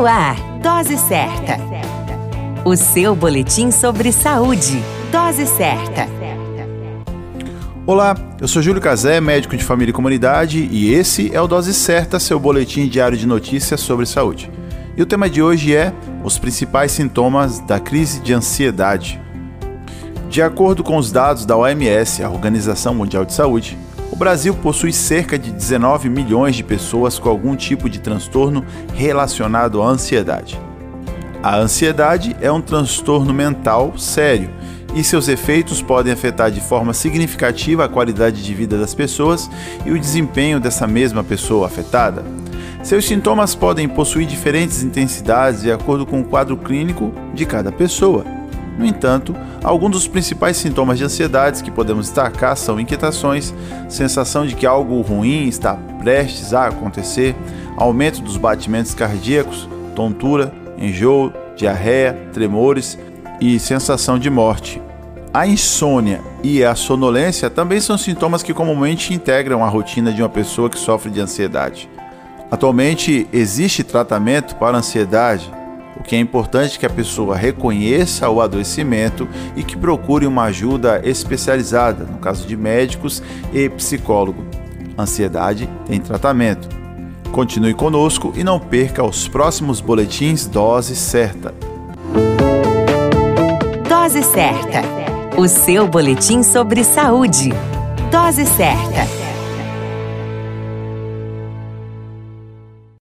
No ar, Dose Certa. O seu boletim sobre saúde. Dose Certa. Olá, eu sou Júlio Cazé, médico de família e comunidade, e esse é o Dose Certa, seu boletim diário de notícias sobre saúde. E o tema de hoje é os principais sintomas da crise de ansiedade. De acordo com os dados da OMS, a Organização Mundial de Saúde, o Brasil possui cerca de 19 milhões de pessoas com algum tipo de transtorno relacionado à ansiedade. A ansiedade é um transtorno mental sério e seus efeitos podem afetar de forma significativa a qualidade de vida das pessoas e o desempenho dessa mesma pessoa afetada. Seus sintomas podem possuir diferentes intensidades de acordo com o quadro clínico de cada pessoa. No entanto, alguns dos principais sintomas de ansiedade que podemos destacar são inquietações, sensação de que algo ruim está prestes a acontecer, aumento dos batimentos cardíacos, tontura, enjoo, diarreia, tremores e sensação de morte. A insônia e a sonolência também são sintomas que comumente integram a rotina de uma pessoa que sofre de ansiedade. Atualmente existe tratamento para ansiedade o que é importante é que a pessoa reconheça o adoecimento e que procure uma ajuda especializada, no caso de médicos e psicólogo. Ansiedade tem tratamento. Continue conosco e não perca os próximos boletins Dose Certa. Dose Certa. O seu boletim sobre saúde. Dose Certa